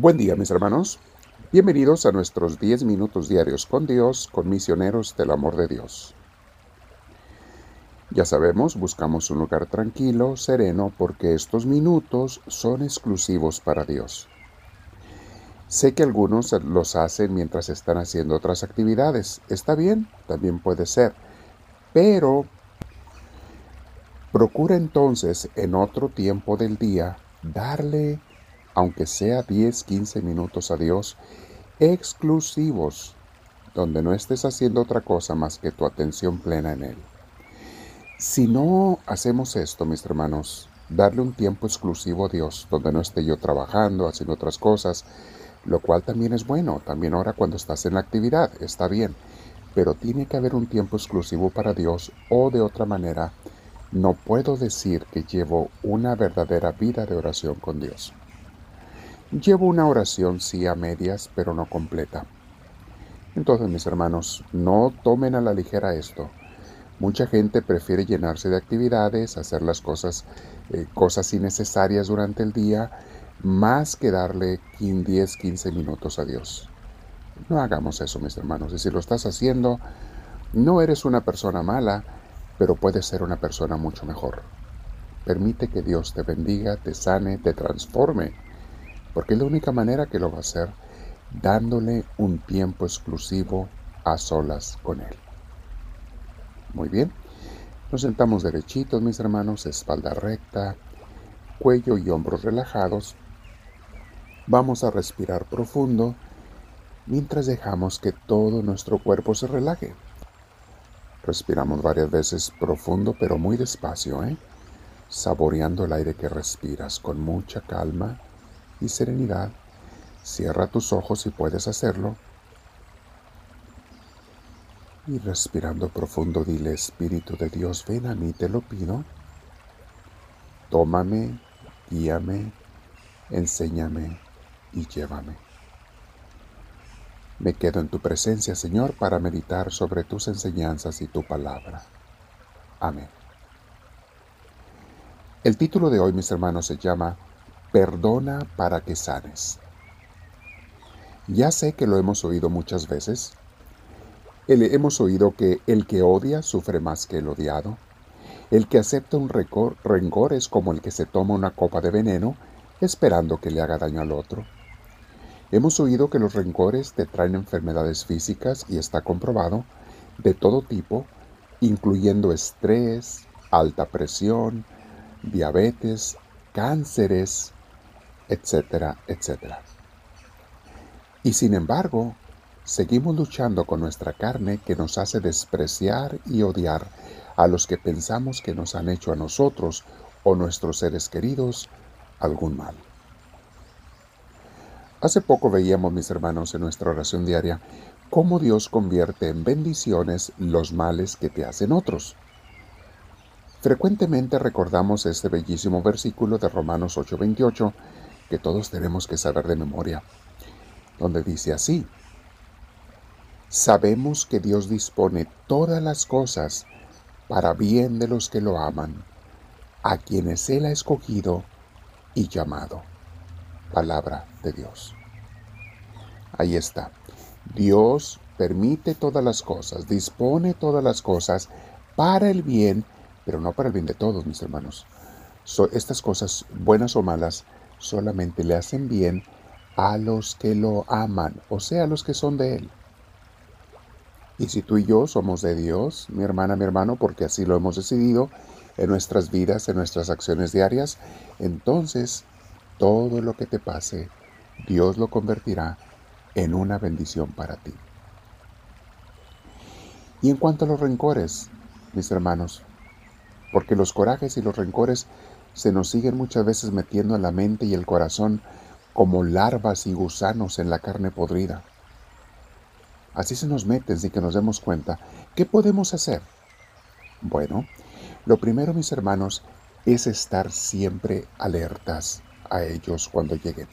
Buen día mis hermanos. Bienvenidos a nuestros 10 minutos diarios con Dios, con misioneros del amor de Dios. Ya sabemos, buscamos un lugar tranquilo, sereno, porque estos minutos son exclusivos para Dios. Sé que algunos los hacen mientras están haciendo otras actividades. Está bien, también puede ser. Pero procura entonces en otro tiempo del día darle aunque sea 10, 15 minutos a Dios, exclusivos, donde no estés haciendo otra cosa más que tu atención plena en Él. Si no hacemos esto, mis hermanos, darle un tiempo exclusivo a Dios, donde no esté yo trabajando, haciendo otras cosas, lo cual también es bueno, también ahora cuando estás en la actividad, está bien, pero tiene que haber un tiempo exclusivo para Dios o de otra manera, no puedo decir que llevo una verdadera vida de oración con Dios. Llevo una oración sí a medias, pero no completa. Entonces, mis hermanos, no tomen a la ligera esto. Mucha gente prefiere llenarse de actividades, hacer las cosas, eh, cosas innecesarias durante el día, más que darle 10, 15 minutos a Dios. No hagamos eso, mis hermanos. Y si lo estás haciendo, no eres una persona mala, pero puedes ser una persona mucho mejor. Permite que Dios te bendiga, te sane, te transforme porque es la única manera que lo va a hacer dándole un tiempo exclusivo a solas con Él. Muy bien, nos sentamos derechitos, mis hermanos, espalda recta, cuello y hombros relajados. Vamos a respirar profundo mientras dejamos que todo nuestro cuerpo se relaje. Respiramos varias veces profundo, pero muy despacio, ¿eh? saboreando el aire que respiras con mucha calma y serenidad. Cierra tus ojos si puedes hacerlo. Y respirando profundo, dile, Espíritu de Dios, ven a mí, te lo pido. Tómame, guíame, enséñame y llévame. Me quedo en tu presencia, Señor, para meditar sobre tus enseñanzas y tu palabra. Amén. El título de hoy, mis hermanos, se llama Perdona para que sanes. Ya sé que lo hemos oído muchas veces. hemos oído que el que odia sufre más que el odiado. El que acepta un rencor es como el que se toma una copa de veneno esperando que le haga daño al otro. Hemos oído que los rencores te traen enfermedades físicas y está comprobado de todo tipo, incluyendo estrés, alta presión, diabetes, cánceres, etcétera, etcétera. Y sin embargo, seguimos luchando con nuestra carne que nos hace despreciar y odiar a los que pensamos que nos han hecho a nosotros o nuestros seres queridos algún mal. Hace poco veíamos, mis hermanos, en nuestra oración diaria, cómo Dios convierte en bendiciones los males que te hacen otros. Frecuentemente recordamos este bellísimo versículo de Romanos 8:28 que todos tenemos que saber de memoria, donde dice así, sabemos que Dios dispone todas las cosas para bien de los que lo aman, a quienes Él ha escogido y llamado. Palabra de Dios. Ahí está. Dios permite todas las cosas, dispone todas las cosas para el bien, pero no para el bien de todos, mis hermanos. estas cosas, buenas o malas, solamente le hacen bien a los que lo aman, o sea, a los que son de Él. Y si tú y yo somos de Dios, mi hermana, mi hermano, porque así lo hemos decidido en nuestras vidas, en nuestras acciones diarias, entonces todo lo que te pase, Dios lo convertirá en una bendición para ti. Y en cuanto a los rencores, mis hermanos, porque los corajes y los rencores se nos siguen muchas veces metiendo en la mente y el corazón como larvas y gusanos en la carne podrida. Así se nos meten sin que nos demos cuenta. ¿Qué podemos hacer? Bueno, lo primero, mis hermanos, es estar siempre alertas a ellos cuando lleguen.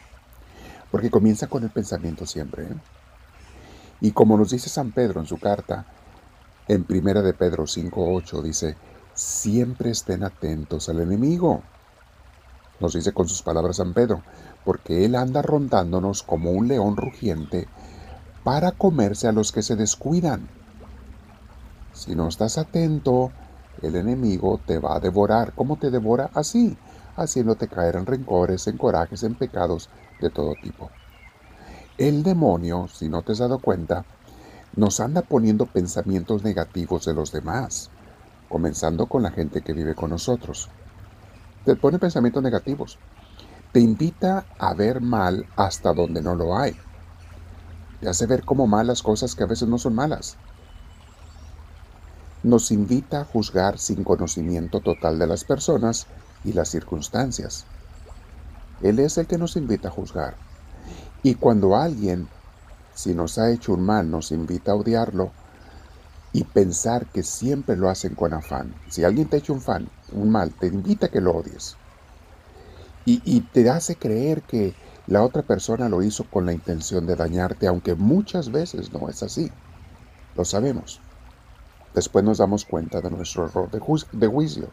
Porque comienza con el pensamiento siempre. ¿eh? Y como nos dice San Pedro en su carta, en Primera de Pedro 5.8, dice, siempre estén atentos al enemigo nos dice con sus palabras San Pedro, porque Él anda rondándonos como un león rugiente para comerse a los que se descuidan. Si no estás atento, el enemigo te va a devorar. ¿Cómo te devora? Así, haciéndote caer en rencores, en corajes, en pecados de todo tipo. El demonio, si no te has dado cuenta, nos anda poniendo pensamientos negativos de los demás, comenzando con la gente que vive con nosotros. Te pone pensamientos negativos. Te invita a ver mal hasta donde no lo hay. Te hace ver como malas cosas que a veces no son malas. Nos invita a juzgar sin conocimiento total de las personas y las circunstancias. Él es el que nos invita a juzgar. Y cuando alguien, si nos ha hecho un mal, nos invita a odiarlo y pensar que siempre lo hacen con afán. Si alguien te ha hecho un, fan, un mal, te invita a que lo odies y, te hace creer que la otra persona lo hizo con la intención de dañarte, aunque muchas veces no es así. Lo sabemos. Después nos damos cuenta de nuestro error de, de juicio.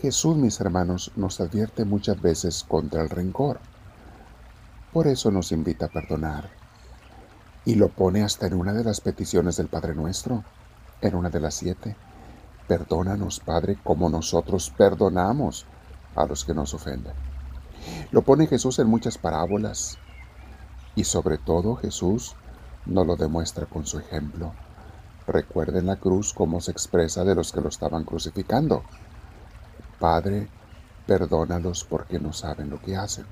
Jesús, mis hermanos, nos advierte muchas veces contra el rencor. Por eso nos invita a perdonar. Y lo pone hasta en una de las peticiones del Padre Nuestro, en una de las siete. Perdónanos, Padre, como nosotros perdonamos a los que nos ofenden. Lo pone Jesús en muchas parábolas y sobre todo Jesús nos lo demuestra con su ejemplo. Recuerden la cruz cómo se expresa de los que lo estaban crucificando. Padre, perdónalos porque no saben lo que hacen.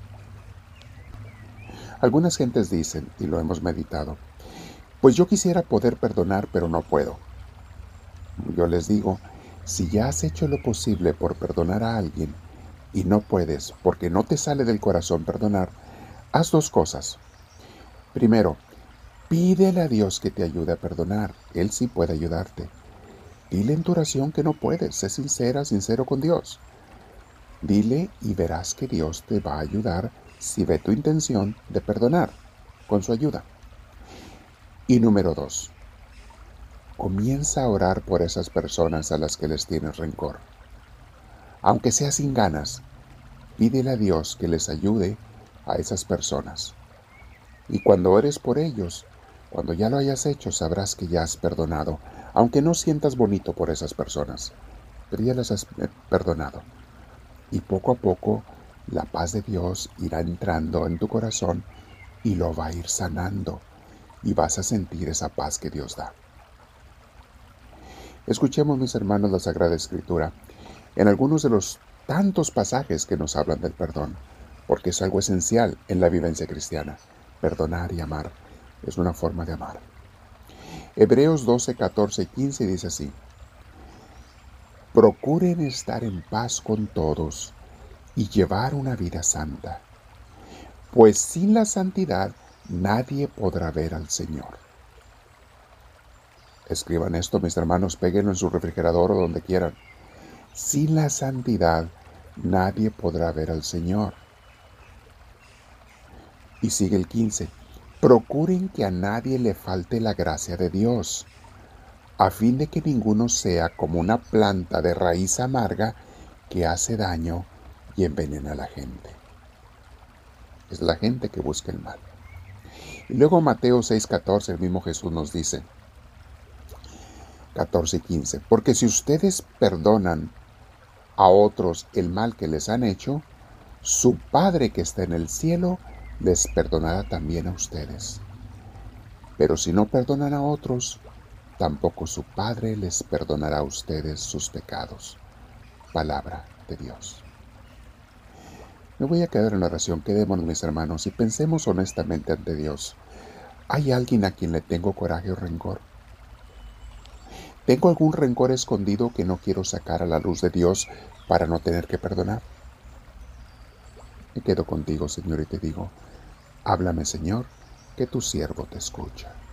Algunas gentes dicen, y lo hemos meditado, pues yo quisiera poder perdonar, pero no puedo. Yo les digo, si ya has hecho lo posible por perdonar a alguien, y no puedes porque no te sale del corazón perdonar, haz dos cosas. Primero, pídele a Dios que te ayude a perdonar. Él sí puede ayudarte. Dile en tu oración que no puedes. Sé sincera, sincero con Dios. Dile y verás que Dios te va a ayudar si ve tu intención de perdonar con su ayuda. Y número dos, comienza a orar por esas personas a las que les tienes rencor aunque sea sin ganas, pídele a Dios que les ayude a esas personas. Y cuando ores por ellos, cuando ya lo hayas hecho, sabrás que ya has perdonado, aunque no sientas bonito por esas personas, pero ya las has eh, perdonado. Y poco a poco la paz de Dios irá entrando en tu corazón y lo va a ir sanando y vas a sentir esa paz que Dios da. Escuchemos, mis hermanos, la Sagrada Escritura en algunos de los tantos pasajes que nos hablan del perdón, porque es algo esencial en la vivencia cristiana. Perdonar y amar es una forma de amar. Hebreos 12, 14 y 15 dice así, Procuren estar en paz con todos y llevar una vida santa, pues sin la santidad nadie podrá ver al Señor. Escriban esto, mis hermanos, péguenlo en su refrigerador o donde quieran. Sin la santidad nadie podrá ver al Señor. Y sigue el 15. Procuren que a nadie le falte la gracia de Dios, a fin de que ninguno sea como una planta de raíz amarga que hace daño y envenena a la gente. Es la gente que busca el mal. Y luego Mateo 6:14, el mismo Jesús nos dice, 14 y 15, porque si ustedes perdonan a otros el mal que les han hecho, su Padre que está en el cielo les perdonará también a ustedes. Pero si no perdonan a otros, tampoco su Padre les perdonará a ustedes sus pecados. Palabra de Dios. Me voy a quedar en la oración. Quedémonos, mis hermanos, y pensemos honestamente ante Dios. ¿Hay alguien a quien le tengo coraje o rencor? ¿Tengo algún rencor escondido que no quiero sacar a la luz de Dios para no tener que perdonar? Me quedo contigo, Señor, y te digo, háblame, Señor, que tu siervo te escucha.